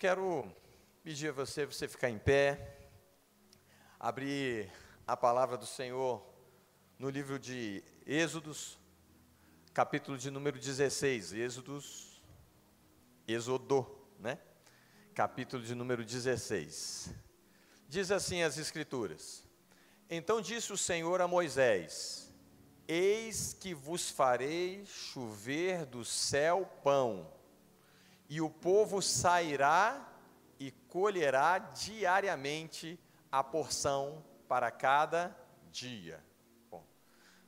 quero pedir a você, você ficar em pé, abrir a palavra do Senhor no livro de Êxodos, capítulo de número 16, Êxodos, Êxodo, né? Capítulo de número 16. Diz assim as Escrituras: Então disse o Senhor a Moisés: Eis que vos farei chover do céu pão, e o povo sairá e colherá diariamente a porção para cada dia. Bom,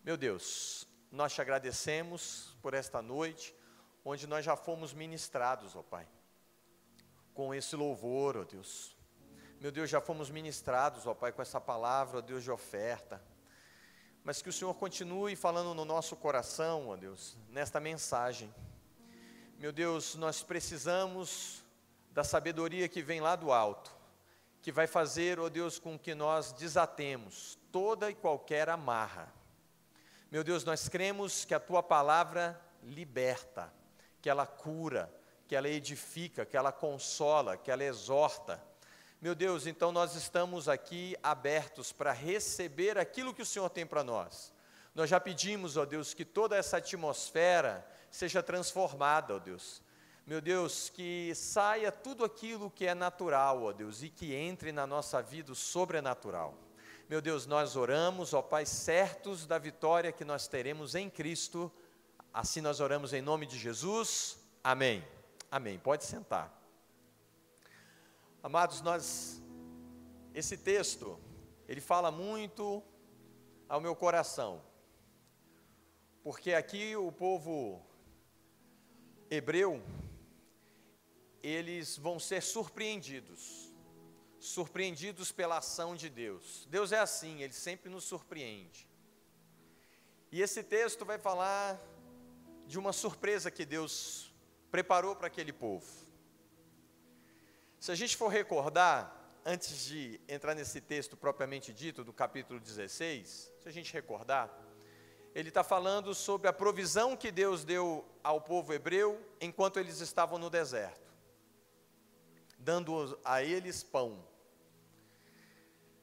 meu Deus, nós te agradecemos por esta noite, onde nós já fomos ministrados, ó Pai, com esse louvor, ó Deus. Meu Deus, já fomos ministrados, ó Pai, com essa palavra, ó Deus, de oferta. Mas que o Senhor continue falando no nosso coração, ó Deus, nesta mensagem. Meu Deus, nós precisamos da sabedoria que vem lá do alto, que vai fazer, ó oh Deus, com que nós desatemos toda e qualquer amarra. Meu Deus, nós cremos que a tua palavra liberta, que ela cura, que ela edifica, que ela consola, que ela exorta. Meu Deus, então nós estamos aqui abertos para receber aquilo que o Senhor tem para nós. Nós já pedimos, ó Deus, que toda essa atmosfera seja transformada, ó Deus meu Deus, que saia tudo aquilo que é natural, ó Deus, e que entre na nossa vida o sobrenatural. Meu Deus, nós oramos, ó Pai, certos da vitória que nós teremos em Cristo. Assim nós oramos em nome de Jesus. Amém. Amém. Pode sentar. Amados, nós esse texto, ele fala muito ao meu coração. Porque aqui o povo hebreu eles vão ser surpreendidos. Surpreendidos pela ação de Deus. Deus é assim, ele sempre nos surpreende. E esse texto vai falar de uma surpresa que Deus preparou para aquele povo. Se a gente for recordar, antes de entrar nesse texto propriamente dito, do capítulo 16, se a gente recordar, ele está falando sobre a provisão que Deus deu ao povo hebreu enquanto eles estavam no deserto dando a eles pão.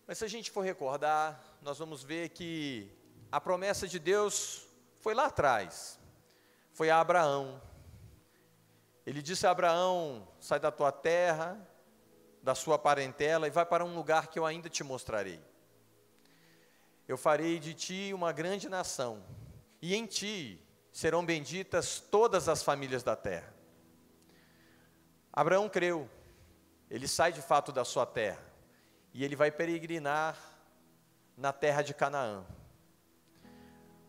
Mas se a gente for recordar, nós vamos ver que a promessa de Deus foi lá atrás, foi a Abraão. Ele disse a Abraão: sai da tua terra, da sua parentela e vai para um lugar que eu ainda te mostrarei. Eu farei de ti uma grande nação, e em ti serão benditas todas as famílias da terra. Abraão creu, ele sai de fato da sua terra e ele vai peregrinar na terra de Canaã.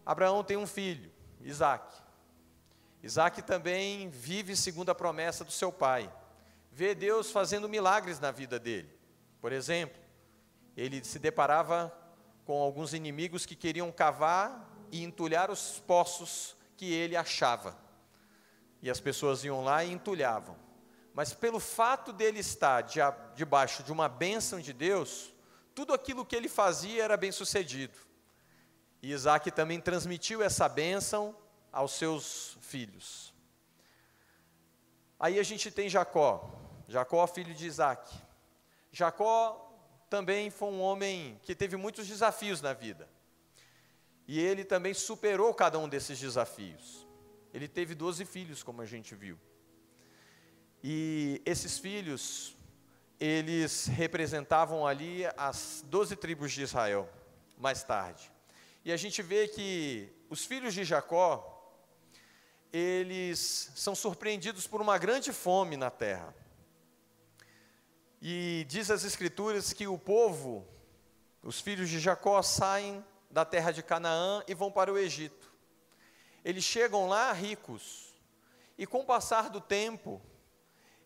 Abraão tem um filho, Isaac. Isaac também vive segundo a promessa do seu pai. Vê Deus fazendo milagres na vida dele. Por exemplo, ele se deparava com alguns inimigos que queriam cavar e entulhar os poços que ele achava. E as pessoas iam lá e entulhavam mas pelo fato dele estar debaixo de uma bênção de Deus, tudo aquilo que ele fazia era bem sucedido. E Isaac também transmitiu essa bênção aos seus filhos. Aí a gente tem Jacó, Jacó, filho de Isaac. Jacó também foi um homem que teve muitos desafios na vida. E ele também superou cada um desses desafios. Ele teve doze filhos, como a gente viu. E esses filhos, eles representavam ali as doze tribos de Israel, mais tarde. E a gente vê que os filhos de Jacó, eles são surpreendidos por uma grande fome na terra. E diz as escrituras que o povo, os filhos de Jacó, saem da terra de Canaã e vão para o Egito. Eles chegam lá ricos, e com o passar do tempo,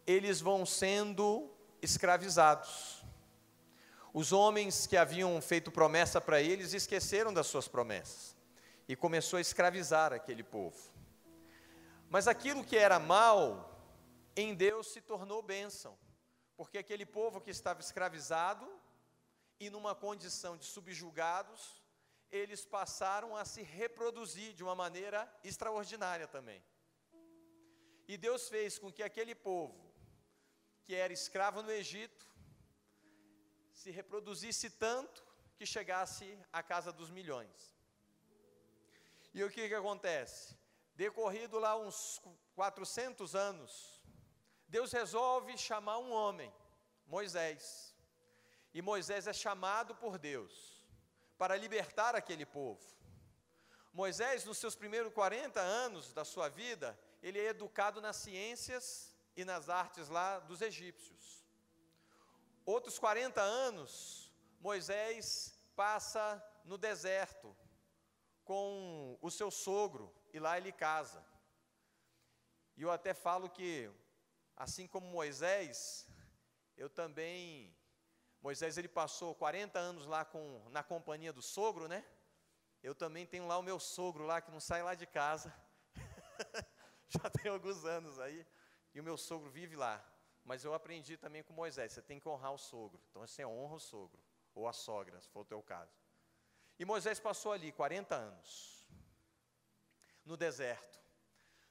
eles vão sendo escravizados. Os homens que haviam feito promessa para eles esqueceram das suas promessas e começou a escravizar aquele povo. Mas aquilo que era mal em Deus se tornou bênção, porque aquele povo que estava escravizado e numa condição de subjugados, eles passaram a se reproduzir de uma maneira extraordinária também. E Deus fez com que aquele povo que era escravo no Egito, se reproduzisse tanto que chegasse à casa dos milhões. E o que, que acontece? Decorrido lá uns 400 anos, Deus resolve chamar um homem, Moisés. E Moisés é chamado por Deus para libertar aquele povo. Moisés, nos seus primeiros 40 anos da sua vida, ele é educado nas ciências e nas artes lá dos egípcios. Outros 40 anos, Moisés passa no deserto com o seu sogro e lá ele casa. E eu até falo que, assim como Moisés, eu também. Moisés ele passou 40 anos lá com, na companhia do sogro, né? Eu também tenho lá o meu sogro lá que não sai lá de casa. Já tem alguns anos aí. E o meu sogro vive lá. Mas eu aprendi também com Moisés, você tem que honrar o sogro. Então você honra o sogro, ou a sogra, se for o teu caso. E Moisés passou ali 40 anos, no deserto.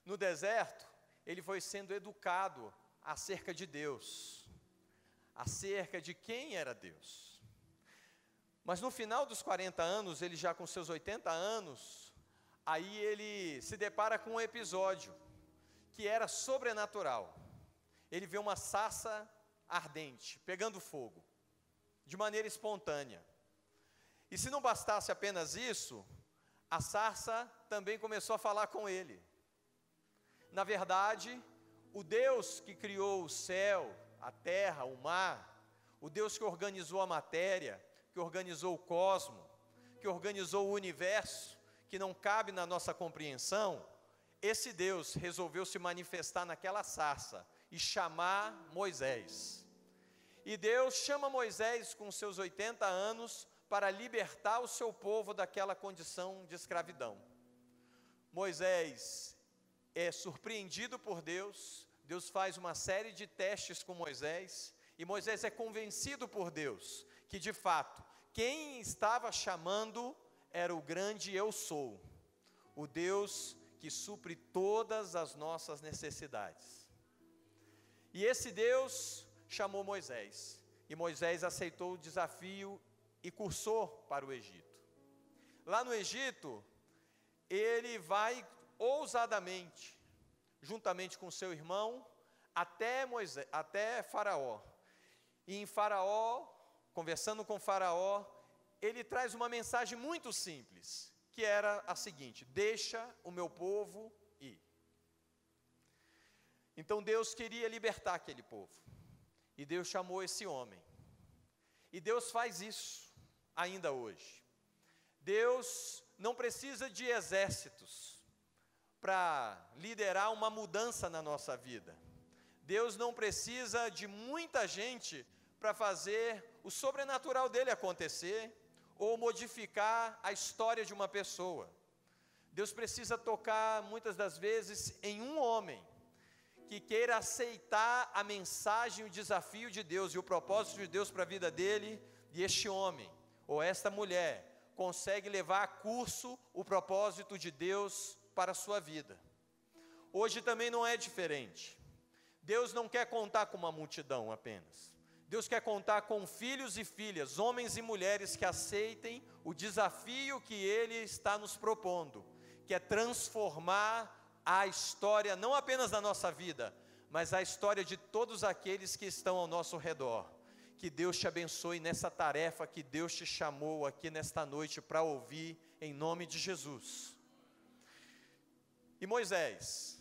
No deserto, ele foi sendo educado acerca de Deus, acerca de quem era Deus. Mas no final dos 40 anos, ele já com seus 80 anos, aí ele se depara com um episódio que era sobrenatural. Ele vê uma sarça ardente, pegando fogo, de maneira espontânea. E se não bastasse apenas isso, a sarça também começou a falar com ele. Na verdade, o Deus que criou o céu, a terra, o mar, o Deus que organizou a matéria, que organizou o cosmo, que organizou o universo, que não cabe na nossa compreensão, esse Deus resolveu se manifestar naquela sarça e chamar Moisés. E Deus chama Moisés com seus 80 anos para libertar o seu povo daquela condição de escravidão. Moisés é surpreendido por Deus, Deus faz uma série de testes com Moisés, e Moisés é convencido por Deus que de fato quem estava chamando era o grande Eu Sou, o Deus que supre todas as nossas necessidades. E esse Deus chamou Moisés, e Moisés aceitou o desafio e cursou para o Egito. Lá no Egito, ele vai ousadamente, juntamente com seu irmão, até, Moisés, até Faraó. E em Faraó, conversando com Faraó, ele traz uma mensagem muito simples, que era a seguinte: Deixa o meu povo ir. Então Deus queria libertar aquele povo, e Deus chamou esse homem, e Deus faz isso ainda hoje. Deus não precisa de exércitos para liderar uma mudança na nossa vida. Deus não precisa de muita gente para fazer o sobrenatural dele acontecer ou modificar a história de uma pessoa. Deus precisa tocar muitas das vezes em um homem que queira aceitar a mensagem, o desafio de Deus e o propósito de Deus para a vida dele, e este homem ou esta mulher consegue levar a curso o propósito de Deus para a sua vida. Hoje também não é diferente. Deus não quer contar com uma multidão apenas. Deus quer contar com filhos e filhas, homens e mulheres que aceitem o desafio que Ele está nos propondo, que é transformar a história, não apenas da nossa vida, mas a história de todos aqueles que estão ao nosso redor. Que Deus te abençoe nessa tarefa que Deus te chamou aqui nesta noite para ouvir, em nome de Jesus. E Moisés,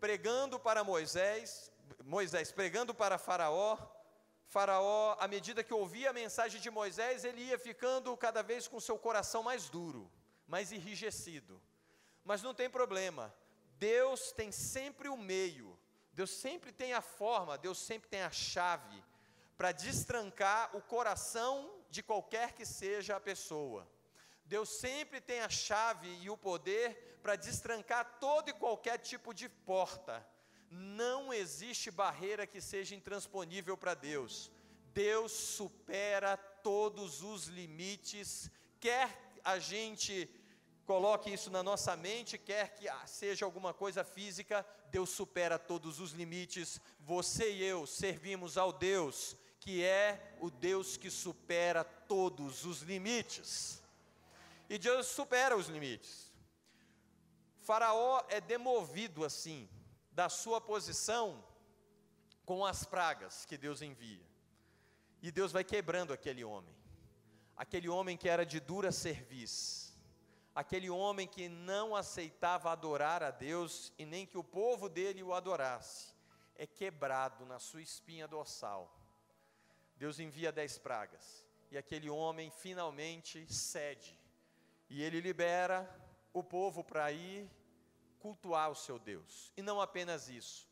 pregando para Moisés, Moisés pregando para Faraó, Faraó, à medida que ouvia a mensagem de Moisés, ele ia ficando cada vez com seu coração mais duro, mais enrijecido. Mas não tem problema, Deus tem sempre o meio, Deus sempre tem a forma, Deus sempre tem a chave para destrancar o coração de qualquer que seja a pessoa. Deus sempre tem a chave e o poder para destrancar todo e qualquer tipo de porta não existe barreira que seja intransponível para Deus. Deus supera todos os limites, quer a gente Coloque isso na nossa mente, quer que seja alguma coisa física, Deus supera todos os limites. Você e eu servimos ao Deus que é o Deus que supera todos os limites. E Deus supera os limites. Faraó é demovido assim da sua posição com as pragas que Deus envia. E Deus vai quebrando aquele homem. Aquele homem que era de dura serviço. Aquele homem que não aceitava adorar a Deus e nem que o povo dele o adorasse. É quebrado na sua espinha dorsal. Deus envia dez pragas. E aquele homem finalmente cede. E ele libera o povo para ir cultuar o seu Deus. E não apenas isso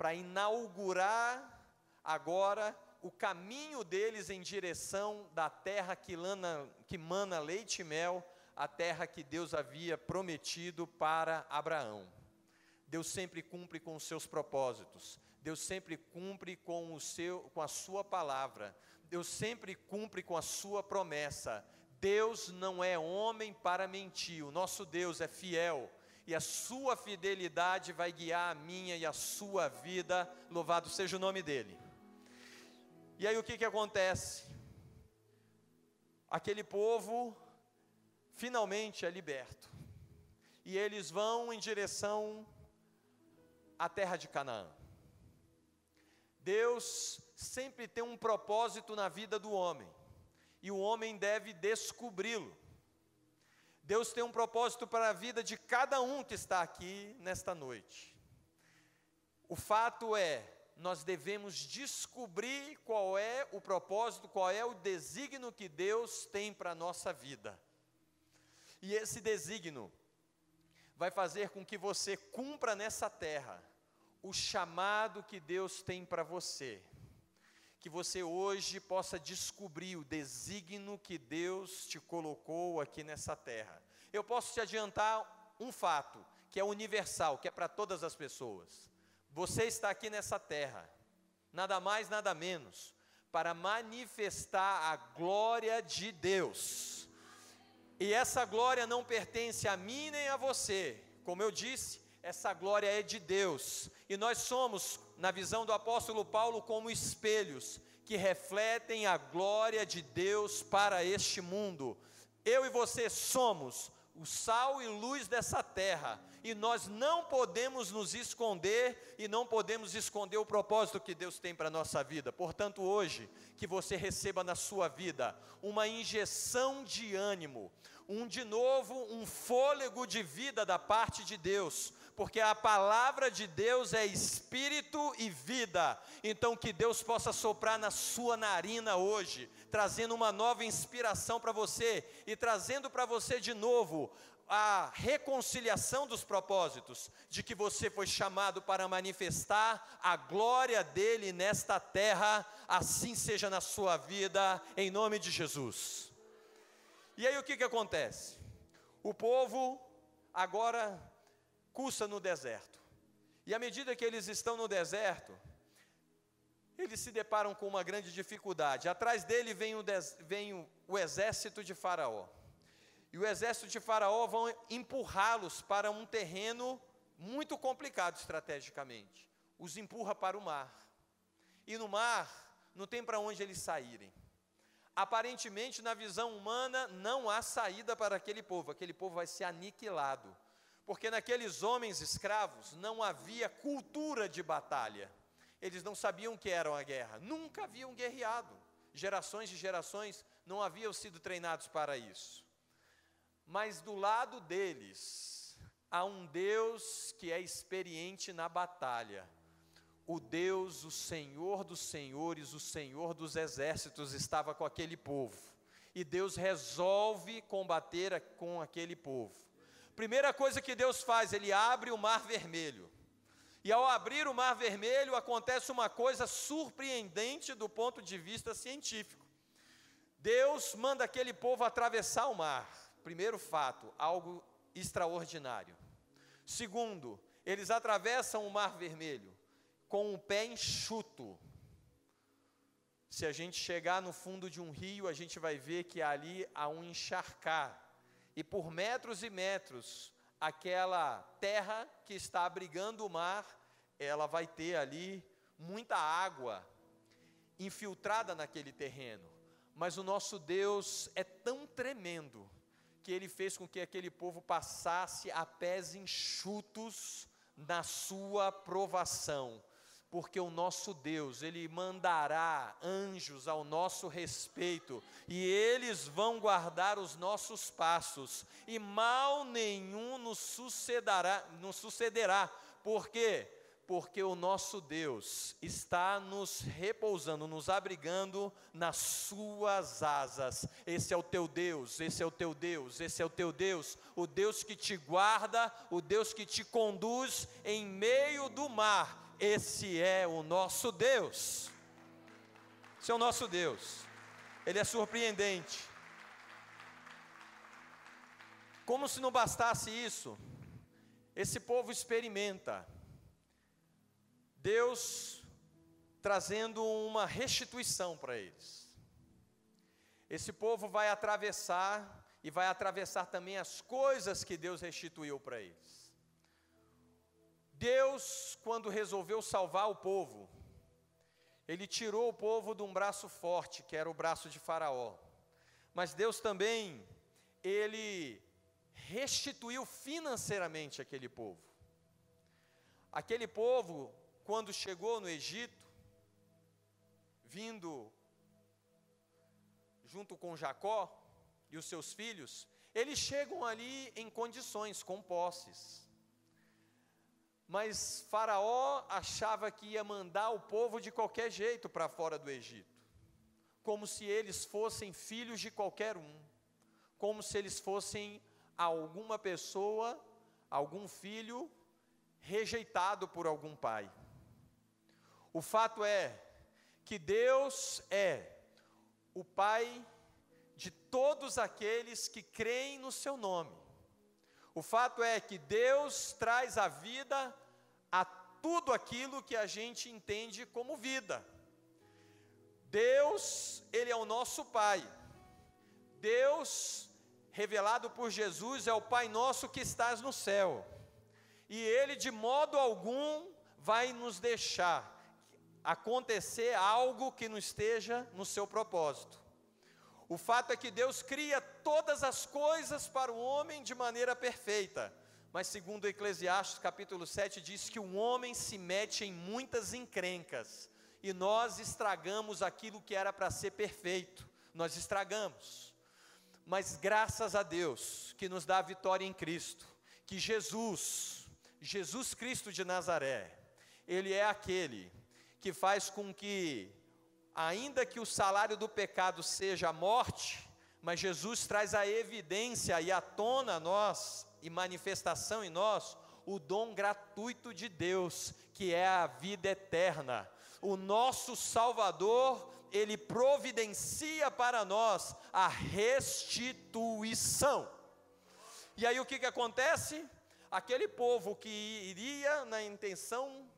para inaugurar agora o caminho deles em direção da terra que, lana, que mana leite e mel, a terra que Deus havia prometido para Abraão. Deus sempre cumpre com os seus propósitos. Deus sempre cumpre com, o seu, com a sua palavra. Deus sempre cumpre com a sua promessa. Deus não é homem para mentir. O nosso Deus é fiel e a sua fidelidade vai guiar a minha e a sua vida, louvado seja o nome dele. E aí o que, que acontece? Aquele povo finalmente é liberto, e eles vão em direção à terra de Canaã. Deus sempre tem um propósito na vida do homem, e o homem deve descobri-lo. Deus tem um propósito para a vida de cada um que está aqui nesta noite. O fato é, nós devemos descobrir qual é o propósito, qual é o desígnio que Deus tem para a nossa vida. E esse desígnio vai fazer com que você cumpra nessa terra o chamado que Deus tem para você que você hoje possa descobrir o desígnio que Deus te colocou aqui nessa terra. Eu posso te adiantar um fato, que é universal, que é para todas as pessoas. Você está aqui nessa terra, nada mais, nada menos, para manifestar a glória de Deus. E essa glória não pertence a mim nem a você. Como eu disse, essa glória é de Deus. E nós somos, na visão do apóstolo Paulo, como espelhos que refletem a glória de Deus para este mundo. Eu e você somos o sal e luz dessa terra, e nós não podemos nos esconder e não podemos esconder o propósito que Deus tem para a nossa vida. Portanto, hoje, que você receba na sua vida uma injeção de ânimo, um de novo, um fôlego de vida da parte de Deus, porque a palavra de Deus é espírito e vida. Então que Deus possa soprar na sua narina hoje, trazendo uma nova inspiração para você e trazendo para você de novo a reconciliação dos propósitos, de que você foi chamado para manifestar a glória dele nesta terra, assim seja na sua vida, em nome de Jesus. E aí o que, que acontece? O povo agora cursa no deserto. E à medida que eles estão no deserto, eles se deparam com uma grande dificuldade. Atrás dele vem o, vem o, o exército de Faraó. E o exército de Faraó vão empurrá-los para um terreno muito complicado estrategicamente. Os empurra para o mar. E no mar não tem para onde eles saírem. Aparentemente, na visão humana, não há saída para aquele povo, aquele povo vai ser aniquilado, porque naqueles homens escravos não havia cultura de batalha, eles não sabiam que era a guerra, nunca haviam guerreado, gerações e gerações não haviam sido treinados para isso. Mas do lado deles, há um Deus que é experiente na batalha o Deus, o Senhor dos senhores, o Senhor dos exércitos estava com aquele povo. E Deus resolve combater com aquele povo. Primeira coisa que Deus faz, ele abre o mar vermelho. E ao abrir o mar vermelho, acontece uma coisa surpreendente do ponto de vista científico. Deus manda aquele povo atravessar o mar. Primeiro fato, algo extraordinário. Segundo, eles atravessam o mar vermelho com o pé enxuto. Se a gente chegar no fundo de um rio, a gente vai ver que ali há um encharcar. E por metros e metros, aquela terra que está abrigando o mar, ela vai ter ali muita água infiltrada naquele terreno. Mas o nosso Deus é tão tremendo que ele fez com que aquele povo passasse a pés enxutos na sua provação porque o nosso Deus, Ele mandará anjos ao nosso respeito, e eles vão guardar os nossos passos, e mal nenhum nos sucederá, nos sucederá. Por quê? Porque o nosso Deus está nos repousando, nos abrigando nas suas asas. Esse é o teu Deus, esse é o teu Deus, esse é o teu Deus, o Deus que te guarda, o Deus que te conduz em meio do mar esse é o nosso Deus. Esse é o nosso Deus. Ele é surpreendente. Como se não bastasse isso, esse povo experimenta Deus trazendo uma restituição para eles. Esse povo vai atravessar e vai atravessar também as coisas que Deus restituiu para eles. Deus, quando resolveu salvar o povo, ele tirou o povo de um braço forte, que era o braço de Faraó. Mas Deus também, ele restituiu financeiramente aquele povo. Aquele povo, quando chegou no Egito, vindo junto com Jacó e os seus filhos, eles chegam ali em condições, com posses. Mas Faraó achava que ia mandar o povo de qualquer jeito para fora do Egito, como se eles fossem filhos de qualquer um, como se eles fossem alguma pessoa, algum filho rejeitado por algum pai. O fato é que Deus é o Pai de todos aqueles que creem no Seu nome. O fato é que Deus traz a vida tudo aquilo que a gente entende como vida. Deus, Ele é o nosso Pai. Deus, revelado por Jesus, é o Pai nosso que estás no céu. E Ele, de modo algum, vai nos deixar acontecer algo que não esteja no seu propósito. O fato é que Deus cria todas as coisas para o homem de maneira perfeita. Mas segundo Eclesiastes capítulo 7 diz que o homem se mete em muitas encrencas e nós estragamos aquilo que era para ser perfeito. Nós estragamos. Mas graças a Deus que nos dá a vitória em Cristo, que Jesus, Jesus Cristo de Nazaré, ele é aquele que faz com que ainda que o salário do pecado seja a morte, mas Jesus traz a evidência e à tona a nós e manifestação em nós o dom gratuito de Deus, que é a vida eterna. O nosso Salvador, ele providencia para nós a restituição. E aí o que, que acontece? Aquele povo que iria na intenção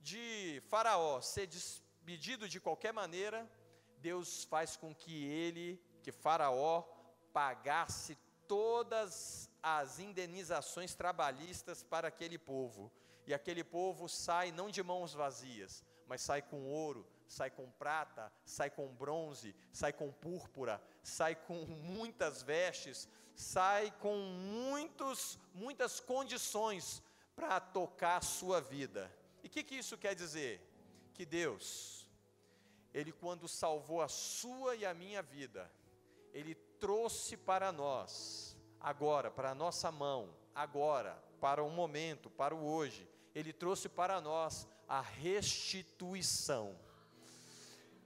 de Faraó ser despedido de qualquer maneira, Deus faz com que ele, que Faraó, pagasse todas as indenizações trabalhistas para aquele povo. E aquele povo sai não de mãos vazias, mas sai com ouro, sai com prata, sai com bronze, sai com púrpura, sai com muitas vestes, sai com muitos, muitas condições para tocar a sua vida. E o que, que isso quer dizer? Que Deus, Ele quando salvou a sua e a minha vida, Ele trouxe para nós agora, para a nossa mão, agora, para o momento, para o hoje. Ele trouxe para nós a restituição.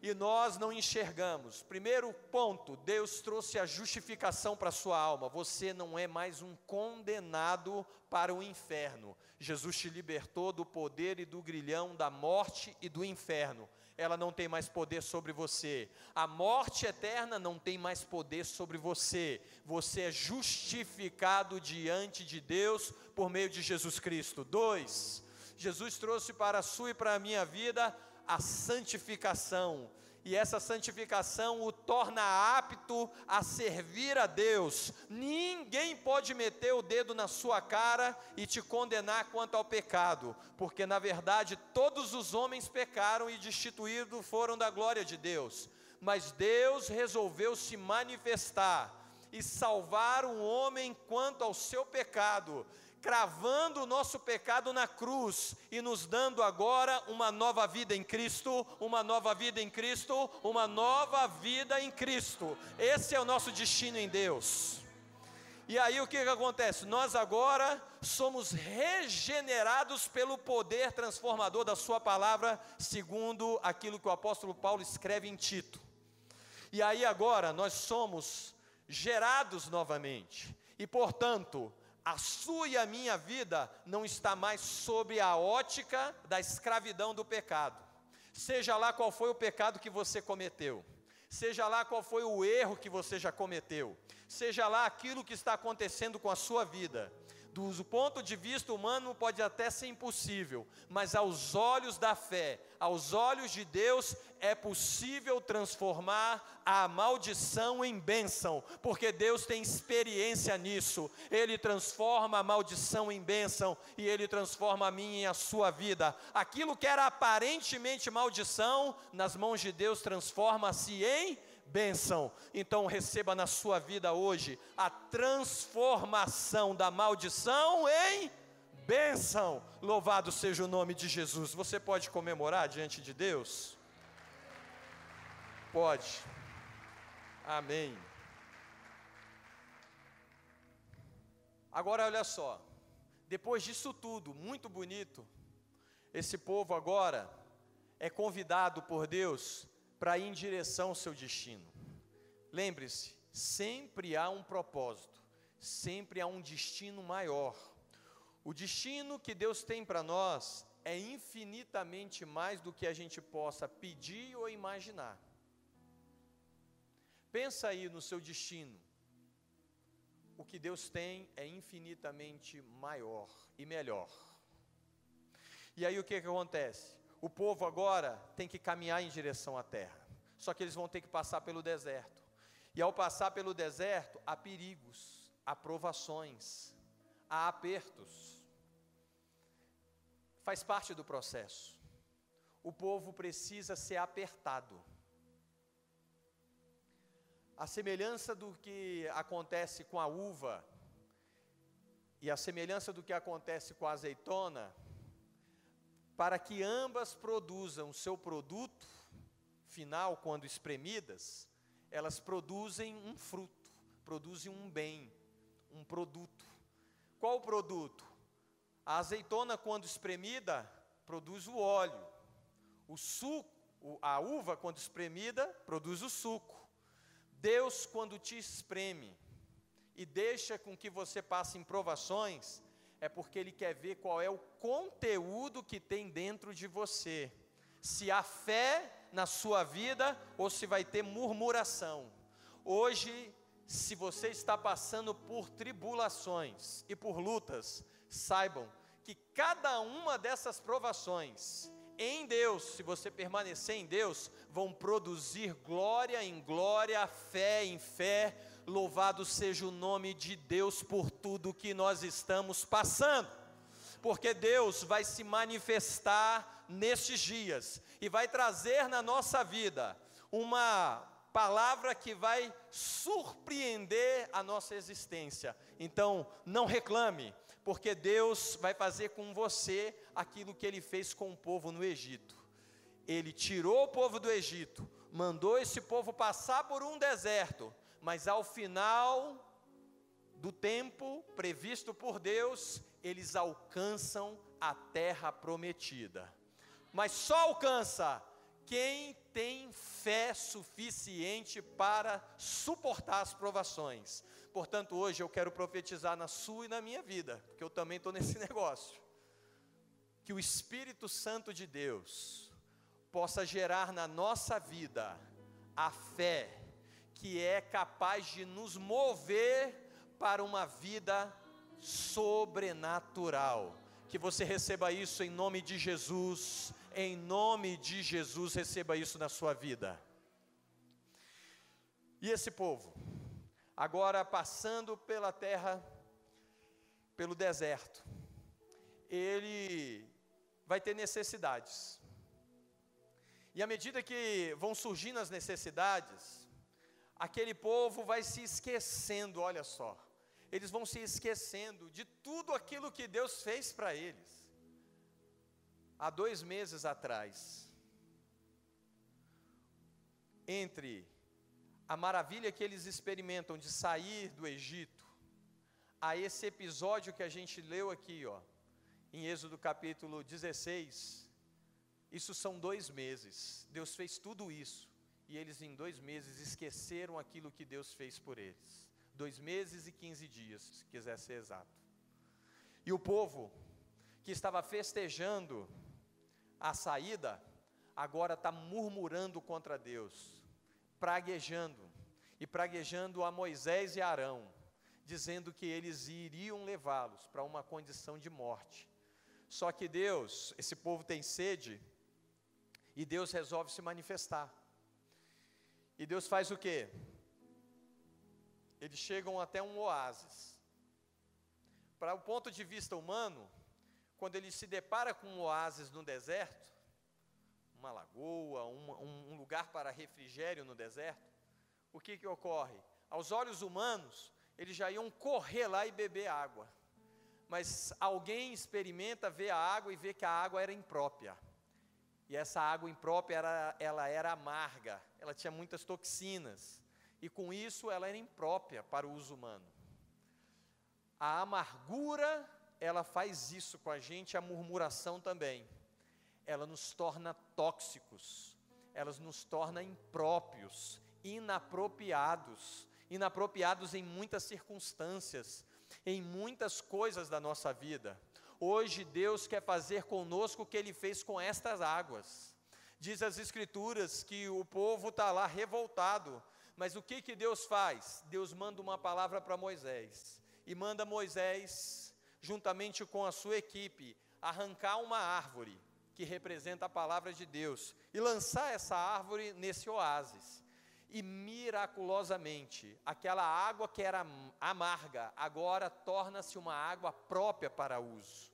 E nós não enxergamos. Primeiro ponto, Deus trouxe a justificação para a sua alma. Você não é mais um condenado para o inferno. Jesus te libertou do poder e do grilhão da morte e do inferno ela não tem mais poder sobre você. A morte eterna não tem mais poder sobre você. Você é justificado diante de Deus por meio de Jesus Cristo. Dois, Jesus trouxe para a sua e para a minha vida a santificação. E essa santificação o torna apto a servir a Deus. Ninguém pode meter o dedo na sua cara e te condenar quanto ao pecado, porque na verdade todos os homens pecaram e destituídos foram da glória de Deus. Mas Deus resolveu se manifestar e salvar um homem quanto ao seu pecado, cravando o nosso pecado na cruz e nos dando agora uma nova vida em Cristo, uma nova vida em Cristo, uma nova vida em Cristo. Esse é o nosso destino em Deus. E aí o que, que acontece? Nós agora somos regenerados pelo poder transformador da Sua palavra, segundo aquilo que o apóstolo Paulo escreve em Tito. E aí agora nós somos gerados novamente, e portanto, a sua e a minha vida não está mais sob a ótica da escravidão do pecado. Seja lá qual foi o pecado que você cometeu, seja lá qual foi o erro que você já cometeu, seja lá aquilo que está acontecendo com a sua vida, do ponto de vista humano pode até ser impossível, mas aos olhos da fé, aos olhos de Deus, é possível transformar a maldição em bênção, porque Deus tem experiência nisso. Ele transforma a maldição em bênção e Ele transforma a minha e a sua vida. Aquilo que era aparentemente maldição, nas mãos de Deus, transforma-se em bênção. Então receba na sua vida hoje a transformação da maldição em bênção. Louvado seja o nome de Jesus. Você pode comemorar diante de Deus? Pode. Amém. Agora olha só. Depois disso tudo, muito bonito, esse povo agora é convidado por Deus para ir em direção ao seu destino. Lembre-se, sempre há um propósito, sempre há um destino maior. O destino que Deus tem para nós é infinitamente mais do que a gente possa pedir ou imaginar. Pensa aí no seu destino. O que Deus tem é infinitamente maior e melhor. E aí o que, que acontece? O povo agora tem que caminhar em direção à terra. Só que eles vão ter que passar pelo deserto. E ao passar pelo deserto, há perigos, há provações, há apertos. Faz parte do processo. O povo precisa ser apertado. A semelhança do que acontece com a uva e a semelhança do que acontece com a azeitona, para que ambas produzam seu produto final, quando espremidas, elas produzem um fruto, produzem um bem, um produto. Qual o produto? A azeitona, quando espremida, produz o óleo. O suco, a uva, quando espremida, produz o suco. Deus, quando te espreme e deixa com que você passe em provações, é porque Ele quer ver qual é o conteúdo que tem dentro de você. Se há fé na sua vida ou se vai ter murmuração. Hoje, se você está passando por tribulações e por lutas, saibam que cada uma dessas provações, em Deus, se você permanecer em Deus, vão produzir glória em glória, fé em fé, Louvado seja o nome de Deus por tudo que nós estamos passando, porque Deus vai se manifestar nestes dias e vai trazer na nossa vida uma palavra que vai surpreender a nossa existência. Então, não reclame, porque Deus vai fazer com você aquilo que ele fez com o povo no Egito. Ele tirou o povo do Egito, mandou esse povo passar por um deserto, mas ao final do tempo previsto por Deus, eles alcançam a terra prometida. Mas só alcança quem tem fé suficiente para suportar as provações. Portanto, hoje eu quero profetizar na sua e na minha vida, porque eu também estou nesse negócio. Que o Espírito Santo de Deus possa gerar na nossa vida a fé que é capaz de nos mover para uma vida sobrenatural. Que você receba isso em nome de Jesus, em nome de Jesus, receba isso na sua vida. E esse povo, agora passando pela terra, pelo deserto, ele vai ter necessidades. E à medida que vão surgindo as necessidades, aquele povo vai se esquecendo, olha só, eles vão se esquecendo de tudo aquilo que Deus fez para eles. Há dois meses atrás, entre a maravilha que eles experimentam de sair do Egito, a esse episódio que a gente leu aqui, ó, em Êxodo capítulo 16, isso são dois meses. Deus fez tudo isso e eles em dois meses esqueceram aquilo que Deus fez por eles. Dois meses e quinze dias, se quiser ser exato. E o povo que estava festejando a saída, agora está murmurando contra Deus, praguejando, e praguejando a Moisés e Arão, dizendo que eles iriam levá-los para uma condição de morte. Só que Deus, esse povo tem sede, e Deus resolve se manifestar. E Deus faz o quê? Eles chegam até um oásis. Para o ponto de vista humano, quando ele se depara com um oásis no deserto, uma lagoa, um, um lugar para refrigério no deserto, o que, que ocorre? Aos olhos humanos, eles já iam correr lá e beber água mas alguém experimenta ver a água e vê que a água era imprópria. E essa água imprópria era, ela era amarga, ela tinha muitas toxinas, e com isso ela era imprópria para o uso humano. A amargura, ela faz isso com a gente, a murmuração também. Ela nos torna tóxicos, ela nos torna impróprios, inapropriados, inapropriados em muitas circunstâncias, em muitas coisas da nossa vida. Hoje Deus quer fazer conosco o que Ele fez com estas águas. Diz as Escrituras que o povo está lá revoltado, mas o que, que Deus faz? Deus manda uma palavra para Moisés, e manda Moisés, juntamente com a sua equipe, arrancar uma árvore que representa a palavra de Deus e lançar essa árvore nesse oásis e miraculosamente, aquela água que era amarga, agora torna-se uma água própria para uso.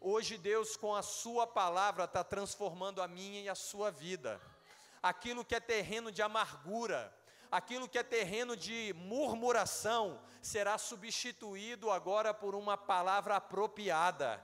Hoje, Deus, com a Sua palavra, está transformando a minha e a sua vida. Aquilo que é terreno de amargura, aquilo que é terreno de murmuração, será substituído agora por uma palavra apropriada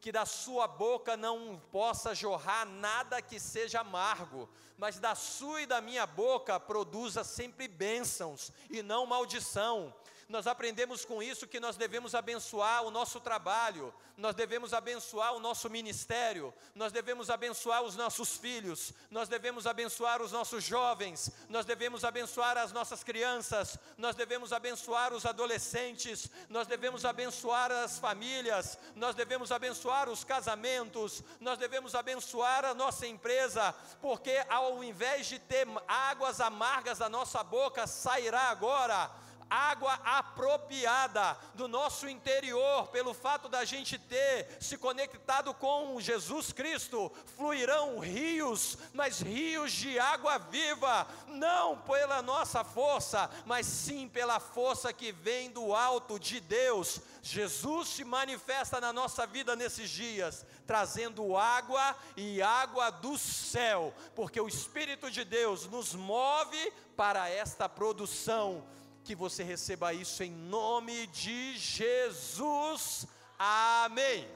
que da sua boca não possa jorrar nada que seja amargo, mas da sua e da minha boca produza sempre bênçãos e não maldição. Nós aprendemos com isso que nós devemos abençoar o nosso trabalho, nós devemos abençoar o nosso ministério, nós devemos abençoar os nossos filhos, nós devemos abençoar os nossos jovens, nós devemos abençoar as nossas crianças, nós devemos abençoar os adolescentes, nós devemos abençoar as famílias, nós devemos abençoar os casamentos, nós devemos abençoar a nossa empresa, porque ao invés de ter águas amargas da nossa boca, sairá agora água apropriada do nosso interior, pelo fato da gente ter se conectado com Jesus Cristo, fluirão rios, mas rios de água viva, não pela nossa força, mas sim pela força que vem do alto de Deus. Jesus se manifesta na nossa vida nesses dias, trazendo água e água do céu, porque o Espírito de Deus nos move para esta produção que você receba isso em nome de Jesus. Amém.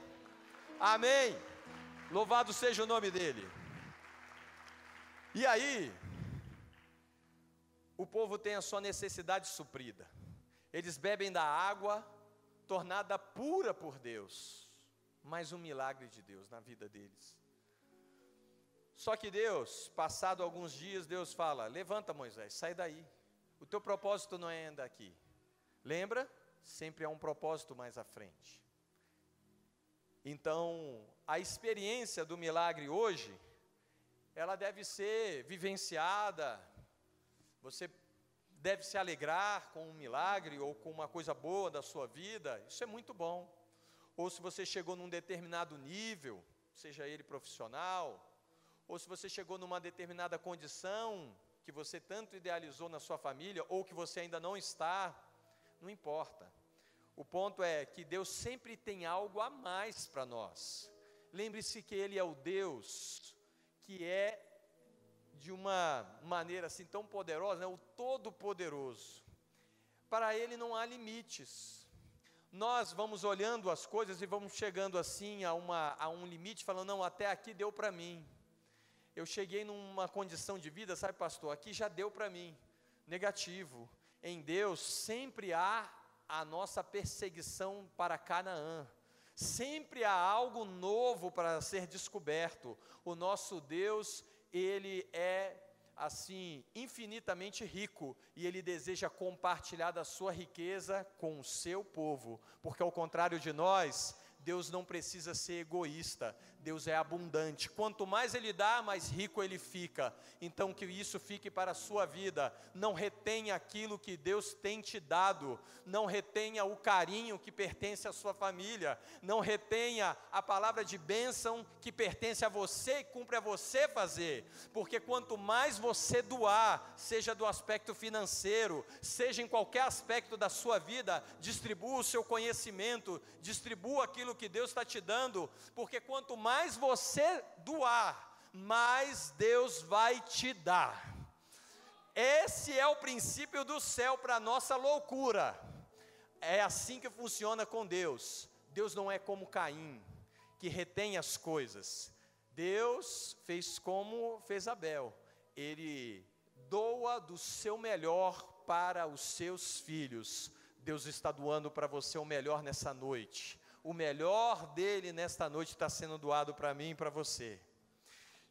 Amém. Louvado seja o nome dele. E aí, o povo tem a sua necessidade suprida. Eles bebem da água tornada pura por Deus. Mais um milagre de Deus na vida deles. Só que Deus, passado alguns dias, Deus fala: Levanta Moisés, sai daí. O teu propósito não é andar aqui. Lembra? Sempre há um propósito mais à frente. Então, a experiência do milagre hoje, ela deve ser vivenciada. Você deve se alegrar com um milagre ou com uma coisa boa da sua vida. Isso é muito bom. Ou se você chegou num determinado nível, seja ele profissional, ou se você chegou numa determinada condição, que você tanto idealizou na sua família ou que você ainda não está, não importa. O ponto é que Deus sempre tem algo a mais para nós. Lembre-se que Ele é o Deus que é de uma maneira assim tão poderosa, né? o Todo-Poderoso. Para Ele não há limites. Nós vamos olhando as coisas e vamos chegando assim a, uma, a um limite, falando, não, até aqui deu para mim. Eu cheguei numa condição de vida, sabe, pastor, aqui já deu para mim. Negativo. Em Deus sempre há a nossa perseguição para Canaã. Sempre há algo novo para ser descoberto. O nosso Deus, ele é assim infinitamente rico e ele deseja compartilhar da sua riqueza com o seu povo, porque ao contrário de nós, Deus não precisa ser egoísta, Deus é abundante. Quanto mais Ele dá, mais rico Ele fica. Então, que isso fique para a sua vida. Não retenha aquilo que Deus tem te dado, não retenha o carinho que pertence à sua família, não retenha a palavra de bênção que pertence a você e cumpre a você fazer, porque quanto mais você doar, seja do aspecto financeiro, seja em qualquer aspecto da sua vida, distribua o seu conhecimento, distribua aquilo que Deus está te dando, porque quanto mais você doar, mais Deus vai te dar. Esse é o princípio do céu para nossa loucura. É assim que funciona com Deus. Deus não é como Caim, que retém as coisas. Deus fez como fez Abel. Ele doa do seu melhor para os seus filhos. Deus está doando para você o melhor nessa noite o melhor dele nesta noite está sendo doado para mim e para você.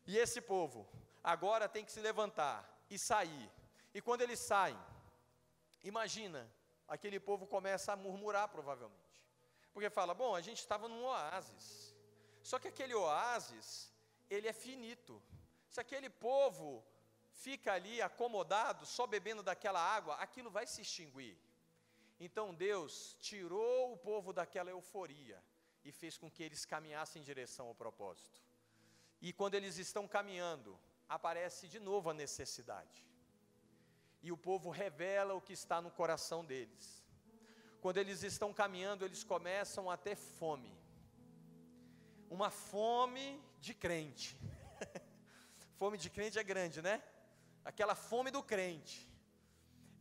E esse povo agora tem que se levantar e sair. E quando eles saem, imagina, aquele povo começa a murmurar provavelmente. Porque fala: "Bom, a gente estava num oásis. Só que aquele oásis, ele é finito. Se aquele povo fica ali acomodado, só bebendo daquela água, aquilo vai se extinguir. Então Deus tirou o povo daquela euforia e fez com que eles caminhassem em direção ao propósito. E quando eles estão caminhando, aparece de novo a necessidade. E o povo revela o que está no coração deles. Quando eles estão caminhando, eles começam a ter fome. Uma fome de crente. fome de crente é grande, né? Aquela fome do crente.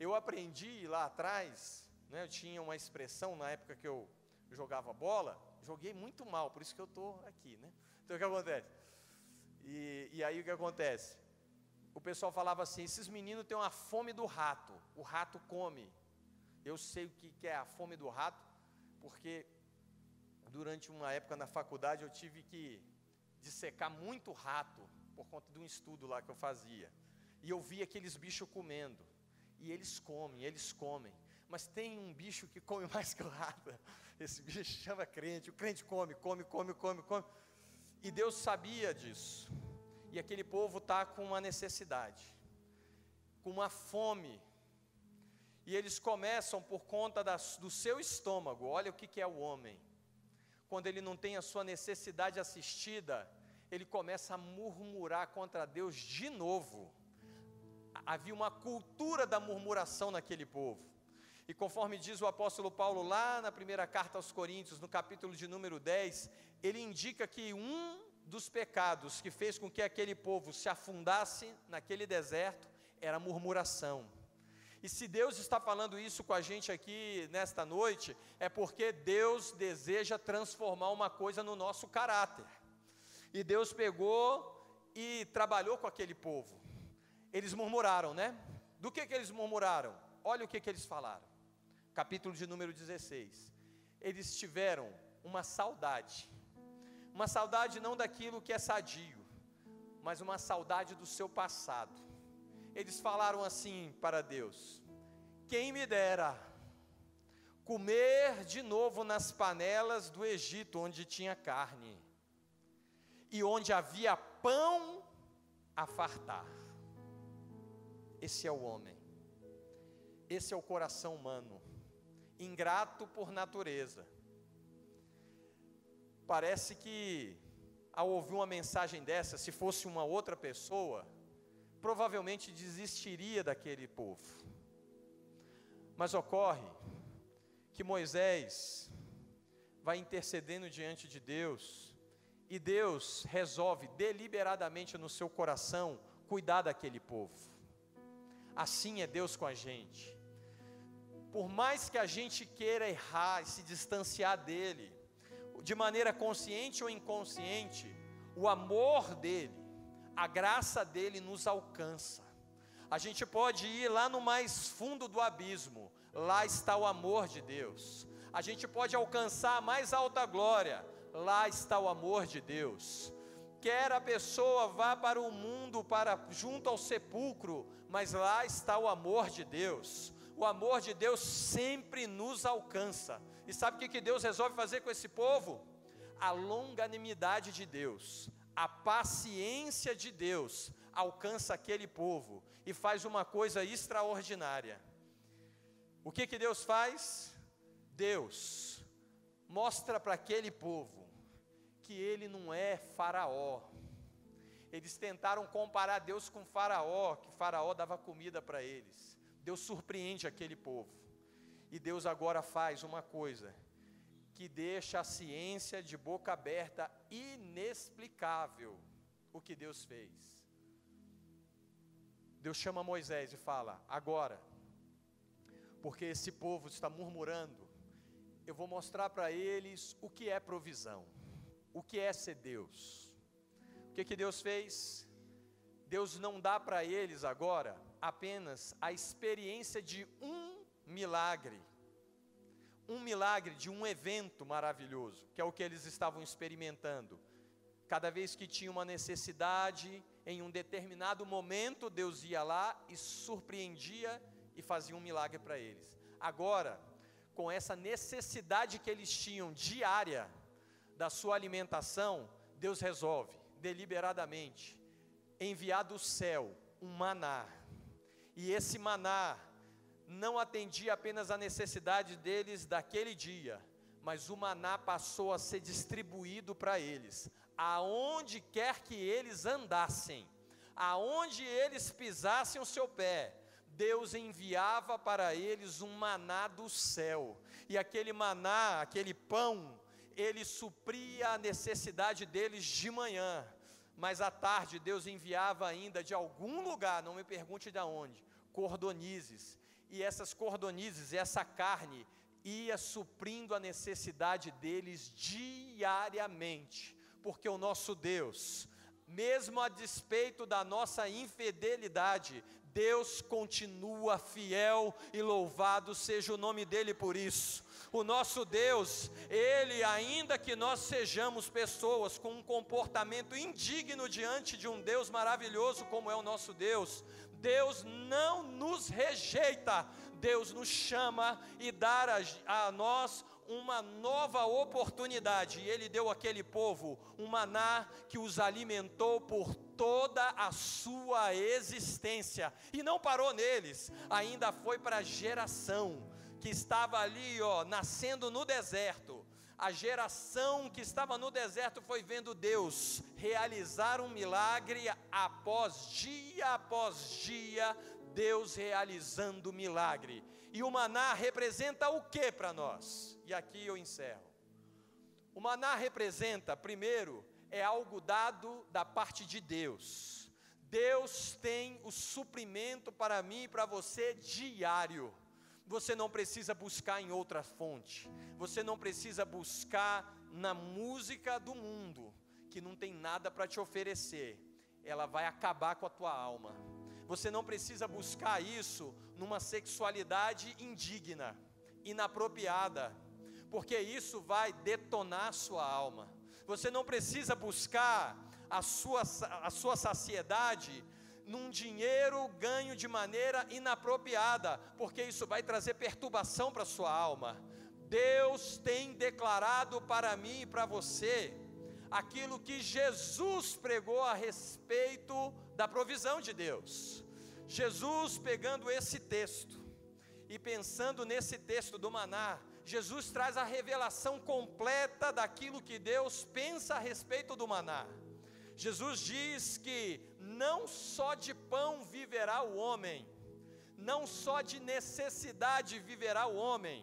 Eu aprendi lá atrás né, eu tinha uma expressão na época que eu jogava bola, joguei muito mal, por isso que eu estou aqui. Né? Então o que acontece? E, e aí o que acontece? O pessoal falava assim: esses meninos têm uma fome do rato, o rato come. Eu sei o que é a fome do rato, porque durante uma época na faculdade eu tive que dissecar muito rato por conta de um estudo lá que eu fazia. E eu via aqueles bichos comendo. E eles comem, eles comem mas tem um bicho que come mais que rato. Esse bicho chama crente. O crente come, come, come, come, come. E Deus sabia disso. E aquele povo está com uma necessidade, com uma fome. E eles começam por conta das, do seu estômago. Olha o que, que é o homem. Quando ele não tem a sua necessidade assistida, ele começa a murmurar contra Deus de novo. Havia uma cultura da murmuração naquele povo. E conforme diz o apóstolo Paulo lá na primeira carta aos Coríntios, no capítulo de número 10, ele indica que um dos pecados que fez com que aquele povo se afundasse naquele deserto era murmuração. E se Deus está falando isso com a gente aqui nesta noite, é porque Deus deseja transformar uma coisa no nosso caráter. E Deus pegou e trabalhou com aquele povo. Eles murmuraram, né? Do que, que eles murmuraram? Olha o que, que eles falaram capítulo de número 16. Eles tiveram uma saudade, uma saudade não daquilo que é sadio, mas uma saudade do seu passado. Eles falaram assim para Deus: Quem me dera comer de novo nas panelas do Egito, onde tinha carne, e onde havia pão a fartar. Esse é o homem, esse é o coração humano ingrato por natureza. Parece que, ao ouvir uma mensagem dessa, se fosse uma outra pessoa, provavelmente desistiria daquele povo. Mas ocorre que Moisés vai intercedendo diante de Deus, e Deus resolve deliberadamente no seu coração cuidar daquele povo. Assim é Deus com a gente. Por mais que a gente queira errar e se distanciar dele, de maneira consciente ou inconsciente, o amor dele, a graça dele nos alcança. A gente pode ir lá no mais fundo do abismo, lá está o amor de Deus. A gente pode alcançar a mais alta glória, lá está o amor de Deus. Quer a pessoa vá para o mundo, para junto ao sepulcro, mas lá está o amor de Deus. O amor de Deus sempre nos alcança. E sabe o que, Deus resolve fazer com esse povo? A longanimidade de Deus, a paciência de Deus alcança aquele povo e faz uma coisa extraordinária. O que, que Deus faz? Deus mostra para aquele povo que ele não é Faraó. Eles tentaram comparar Deus com Faraó, que Faraó dava comida para eles. Deus surpreende aquele povo. E Deus agora faz uma coisa que deixa a ciência de boca aberta inexplicável o que Deus fez. Deus chama Moisés e fala: Agora, porque esse povo está murmurando, eu vou mostrar para eles o que é provisão, o que é ser Deus. O que, que Deus fez? Deus não dá para eles agora apenas a experiência de um milagre, um milagre de um evento maravilhoso, que é o que eles estavam experimentando. Cada vez que tinha uma necessidade, em um determinado momento, Deus ia lá e surpreendia e fazia um milagre para eles. Agora, com essa necessidade que eles tinham diária da sua alimentação, Deus resolve deliberadamente enviar do céu um maná. E esse maná não atendia apenas a necessidade deles daquele dia, mas o maná passou a ser distribuído para eles, aonde quer que eles andassem, aonde eles pisassem o seu pé, Deus enviava para eles um maná do céu, e aquele maná, aquele pão, ele supria a necessidade deles de manhã, mas à tarde Deus enviava ainda de algum lugar, não me pergunte de onde, cordonizes, e essas cordonizes, essa carne, ia suprindo a necessidade deles diariamente, porque o nosso Deus, mesmo a despeito da nossa infidelidade, Deus continua fiel e louvado seja o nome dele por isso. O nosso Deus, ele, ainda que nós sejamos pessoas com um comportamento indigno diante de um Deus maravilhoso como é o nosso Deus, Deus não nos rejeita, Deus nos chama e dá a, a nós uma nova oportunidade. E Ele deu àquele povo um maná que os alimentou por toda a sua existência. E não parou neles, ainda foi para a geração que estava ali, ó, nascendo no deserto. A geração que estava no deserto foi vendo Deus realizar um milagre após dia após dia, Deus realizando milagre. E o maná representa o que para nós? E aqui eu encerro. O maná representa, primeiro, é algo dado da parte de Deus. Deus tem o suprimento para mim e para você diário. Você não precisa buscar em outra fonte. Você não precisa buscar na música do mundo, que não tem nada para te oferecer. Ela vai acabar com a tua alma. Você não precisa buscar isso numa sexualidade indigna, inapropriada, porque isso vai detonar a sua alma. Você não precisa buscar a sua, a sua saciedade num dinheiro ganho de maneira inapropriada, porque isso vai trazer perturbação para sua alma. Deus tem declarado para mim e para você aquilo que Jesus pregou a respeito da provisão de Deus. Jesus pegando esse texto e pensando nesse texto do maná, Jesus traz a revelação completa daquilo que Deus pensa a respeito do maná. Jesus diz que não só de pão viverá o homem, não só de necessidade viverá o homem,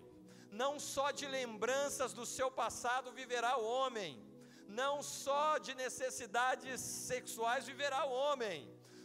não só de lembranças do seu passado viverá o homem, não só de necessidades sexuais viverá o homem,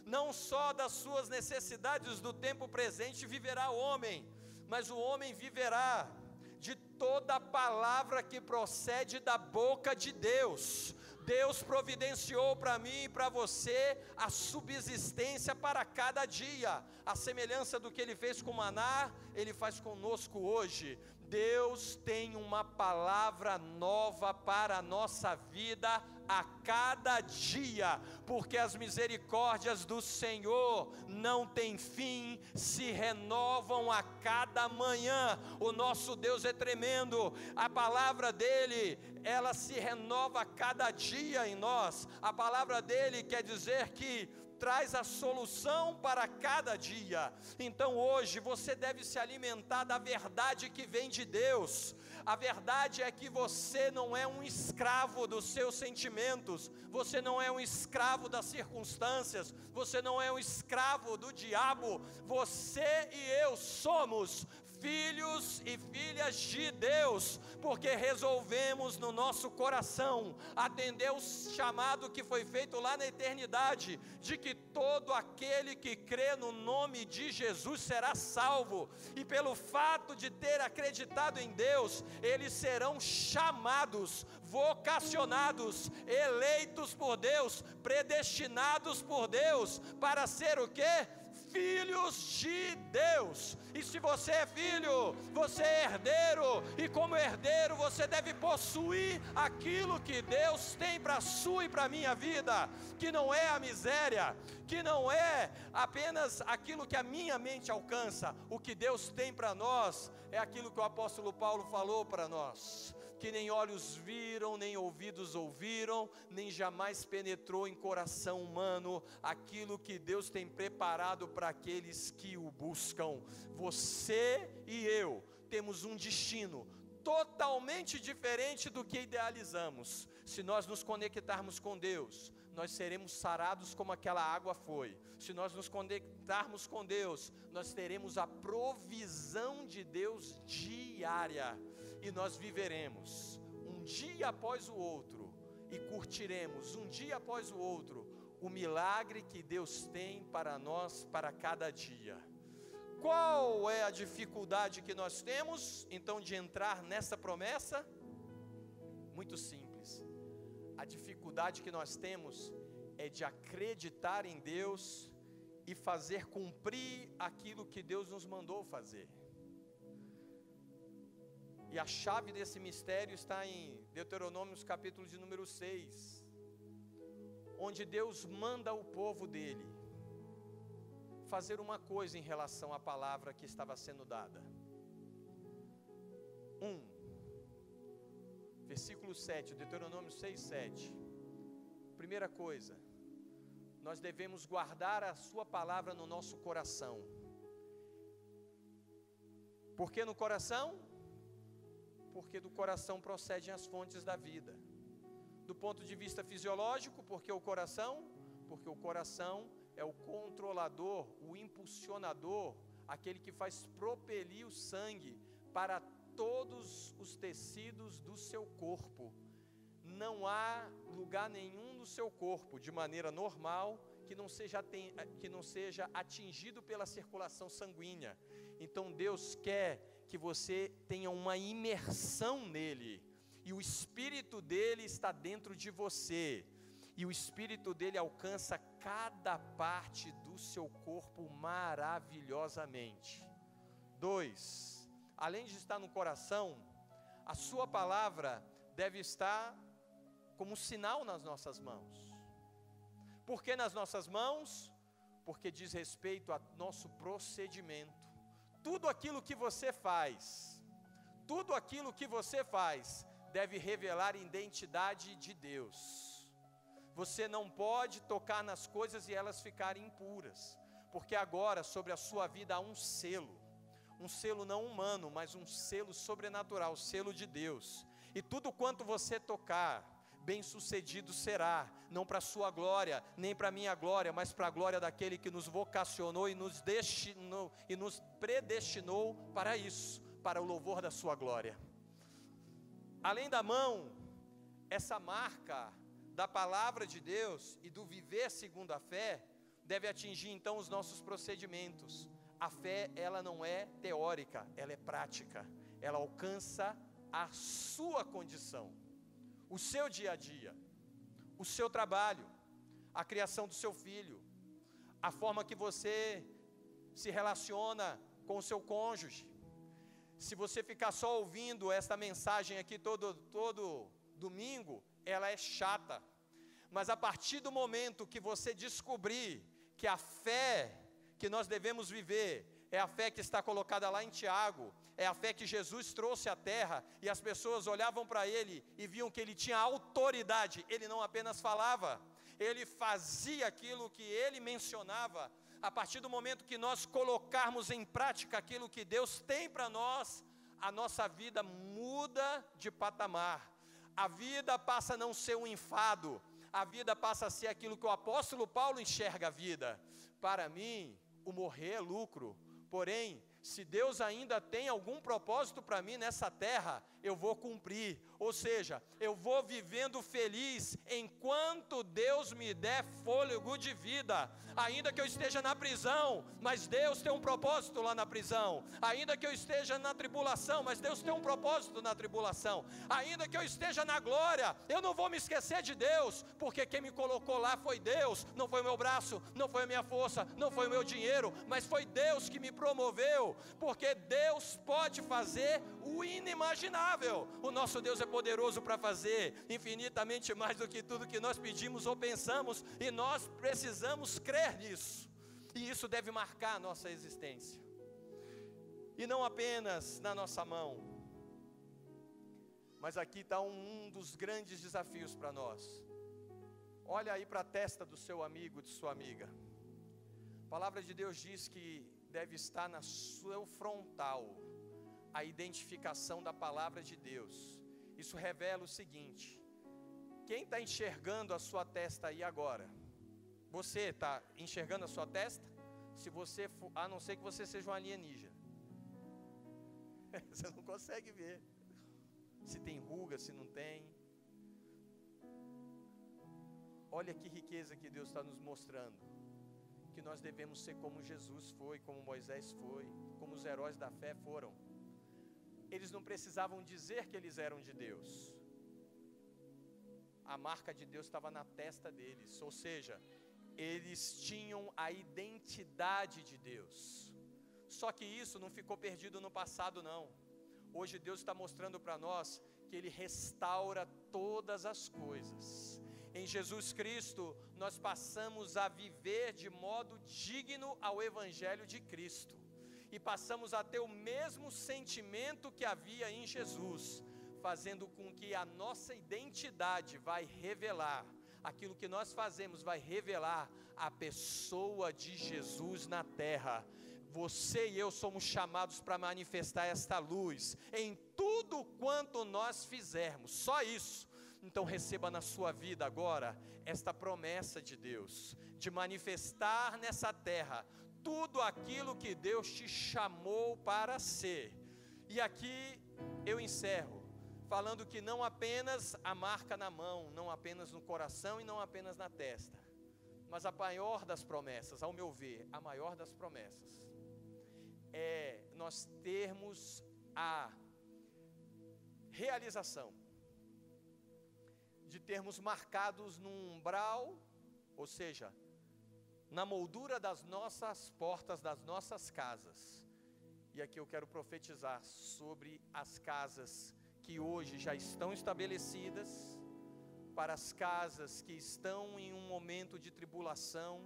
não só das suas necessidades do tempo presente viverá o homem, mas o homem viverá de toda palavra que procede da boca de Deus. Deus providenciou para mim e para você a subsistência para cada dia. A semelhança do que ele fez com Maná, ele faz conosco hoje. Deus tem uma palavra nova para a nossa vida a cada dia, porque as misericórdias do Senhor não têm fim, se renovam a cada manhã. O nosso Deus é tremendo, a palavra dele, ela se renova a cada dia em nós. A palavra dele quer dizer que traz a solução para cada dia. Então hoje você deve se alimentar da verdade que vem de Deus. A verdade é que você não é um escravo dos seus sentimentos, você não é um escravo das circunstâncias, você não é um escravo do diabo. Você e eu somos filhos e filhas de Deus, porque resolvemos no nosso coração atender o chamado que foi feito lá na eternidade, de que todo aquele que crê no nome de Jesus será salvo, e pelo fato de ter acreditado em Deus, eles serão chamados, vocacionados, eleitos por Deus, predestinados por Deus, para ser o que? Filhos de Deus. E se você é filho, você é herdeiro, e como herdeiro você deve possuir aquilo que Deus tem para a sua e para a minha vida, que não é a miséria, que não é apenas aquilo que a minha mente alcança, o que Deus tem para nós é aquilo que o apóstolo Paulo falou para nós que nem olhos viram, nem ouvidos ouviram, nem jamais penetrou em coração humano aquilo que Deus tem preparado para aqueles que o buscam. Você e eu temos um destino totalmente diferente do que idealizamos. Se nós nos conectarmos com Deus, nós seremos sarados como aquela água foi. Se nós nos conectarmos com Deus, nós teremos a provisão de Deus diária e nós viveremos um dia após o outro e curtiremos um dia após o outro o milagre que Deus tem para nós para cada dia. Qual é a dificuldade que nós temos então de entrar nessa promessa? Muito simples a dificuldade que nós temos é de acreditar em Deus e fazer cumprir aquilo que Deus nos mandou fazer. E a chave desse mistério está em Deuteronômio, capítulo de número 6, onde Deus manda o povo dele fazer uma coisa em relação à palavra que estava sendo dada. Um, versículo 7, Deuteronômio 6, 7. Primeira coisa, nós devemos guardar a Sua palavra no nosso coração. Por que no coração? Porque do coração procedem as fontes da vida. Do ponto de vista fisiológico, porque o coração? Porque o coração é o controlador, o impulsionador, aquele que faz propelir o sangue para todos os tecidos do seu corpo. Não há lugar nenhum no seu corpo, de maneira normal, que não seja, que não seja atingido pela circulação sanguínea. Então Deus quer que você tenha uma imersão nele, e o Espírito dele está dentro de você, e o Espírito dele alcança cada parte do seu corpo maravilhosamente. Dois, além de estar no coração, a Sua palavra deve estar como sinal nas nossas mãos. Por que nas nossas mãos? Porque diz respeito ao nosso procedimento. Tudo aquilo que você faz, tudo aquilo que você faz, deve revelar identidade de Deus. Você não pode tocar nas coisas e elas ficarem impuras, porque agora sobre a sua vida há um selo um selo não humano, mas um selo sobrenatural, selo de Deus. E tudo quanto você tocar, bem-sucedido será, não para a sua glória, nem para a minha glória, mas para a glória daquele que nos vocacionou e nos destinou e nos predestinou para isso, para o louvor da sua glória. Além da mão, essa marca da palavra de Deus e do viver segundo a fé deve atingir então os nossos procedimentos. A fé, ela não é teórica, ela é prática. Ela alcança a sua condição o seu dia a dia, o seu trabalho, a criação do seu filho, a forma que você se relaciona com o seu cônjuge. Se você ficar só ouvindo esta mensagem aqui todo, todo domingo, ela é chata. Mas a partir do momento que você descobrir que a fé que nós devemos viver é a fé que está colocada lá em Tiago, é a fé que Jesus trouxe à terra, e as pessoas olhavam para ele e viam que ele tinha autoridade, ele não apenas falava, ele fazia aquilo que ele mencionava. A partir do momento que nós colocarmos em prática aquilo que Deus tem para nós, a nossa vida muda de patamar. A vida passa a não ser um enfado, a vida passa a ser aquilo que o apóstolo Paulo enxerga a vida. Para mim, o morrer é lucro, Porém, se Deus ainda tem algum propósito para mim nessa terra, eu vou cumprir. Ou seja, eu vou vivendo feliz enquanto Deus me der fôlego de vida. Ainda que eu esteja na prisão, mas Deus tem um propósito lá na prisão. Ainda que eu esteja na tribulação, mas Deus tem um propósito na tribulação. Ainda que eu esteja na glória, eu não vou me esquecer de Deus, porque quem me colocou lá foi Deus, não foi o meu braço, não foi a minha força, não foi o meu dinheiro, mas foi Deus que me promoveu porque Deus pode fazer o inimaginável. O nosso Deus é poderoso para fazer infinitamente mais do que tudo que nós pedimos ou pensamos, e nós precisamos crer nisso. E isso deve marcar a nossa existência. E não apenas na nossa mão, mas aqui está um, dos grandes desafios para nós. Olha aí para a testa do seu amigo, de sua amiga. A palavra de Deus diz que deve estar na seu frontal a identificação da palavra de Deus. Isso revela o seguinte: quem está enxergando a sua testa aí agora? Você está enxergando a sua testa? Se você for, a não ser que você seja um alienígena, você não consegue ver se tem ruga, se não tem. Olha que riqueza que Deus está nos mostrando que nós devemos ser como Jesus foi, como Moisés foi, como os heróis da fé foram. Eles não precisavam dizer que eles eram de Deus. A marca de Deus estava na testa deles, ou seja, eles tinham a identidade de Deus. Só que isso não ficou perdido no passado, não. Hoje Deus está mostrando para nós que Ele restaura todas as coisas. Em Jesus Cristo, nós passamos a viver de modo digno ao Evangelho de Cristo, e passamos a ter o mesmo sentimento que havia em Jesus, fazendo com que a nossa identidade vai revelar, aquilo que nós fazemos vai revelar a pessoa de Jesus na terra. Você e eu somos chamados para manifestar esta luz em tudo quanto nós fizermos, só isso então receba na sua vida agora esta promessa de Deus, de manifestar nessa terra tudo aquilo que Deus te chamou para ser. E aqui eu encerro, falando que não apenas a marca na mão, não apenas no coração e não apenas na testa, mas a maior das promessas, ao meu ver, a maior das promessas, é nós termos a realização de termos marcados num umbral, ou seja, na moldura das nossas portas, das nossas casas. E aqui eu quero profetizar sobre as casas que hoje já estão estabelecidas, para as casas que estão em um momento de tribulação,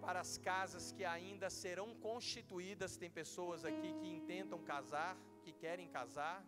para as casas que ainda serão constituídas. Tem pessoas aqui que intentam casar, que querem casar,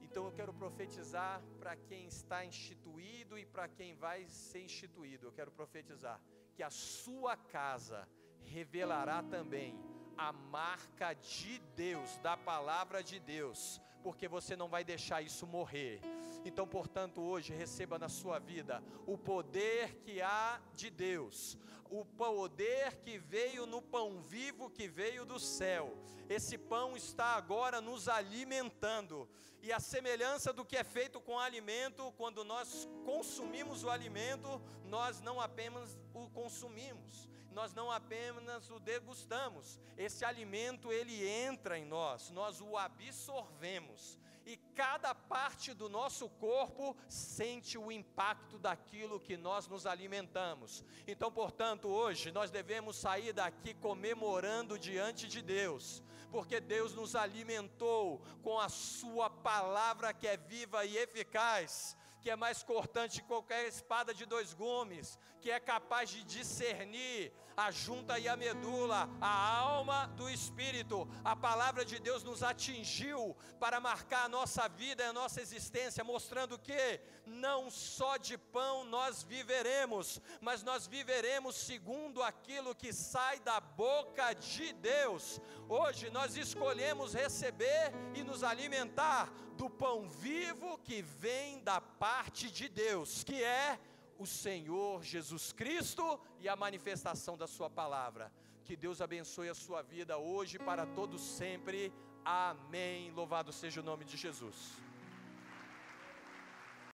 então eu quero profetizar para quem está instituído e para quem vai ser instituído. Eu quero profetizar que a sua casa revelará também a marca de Deus, da palavra de Deus, porque você não vai deixar isso morrer. Então, portanto, hoje receba na sua vida o poder que há de Deus, o poder que veio no pão vivo que veio do céu. Esse pão está agora nos alimentando, e a semelhança do que é feito com o alimento, quando nós consumimos o alimento, nós não apenas o consumimos, nós não apenas o degustamos. Esse alimento ele entra em nós, nós o absorvemos e cada parte do nosso corpo sente o impacto daquilo que nós nos alimentamos. Então, portanto, hoje nós devemos sair daqui comemorando diante de Deus, porque Deus nos alimentou com a Sua palavra que é viva e eficaz que é mais cortante que qualquer espada de dois gumes, que é capaz de discernir a junta e a medula, a alma do espírito. A palavra de Deus nos atingiu para marcar a nossa vida e a nossa existência, mostrando que não só de pão nós viveremos, mas nós viveremos segundo aquilo que sai da boca de Deus. Hoje nós escolhemos receber e nos alimentar do pão vivo que vem da parte de Deus, que é o Senhor Jesus Cristo e a manifestação da Sua palavra. Que Deus abençoe a sua vida hoje para todos sempre. Amém. Louvado seja o nome de Jesus.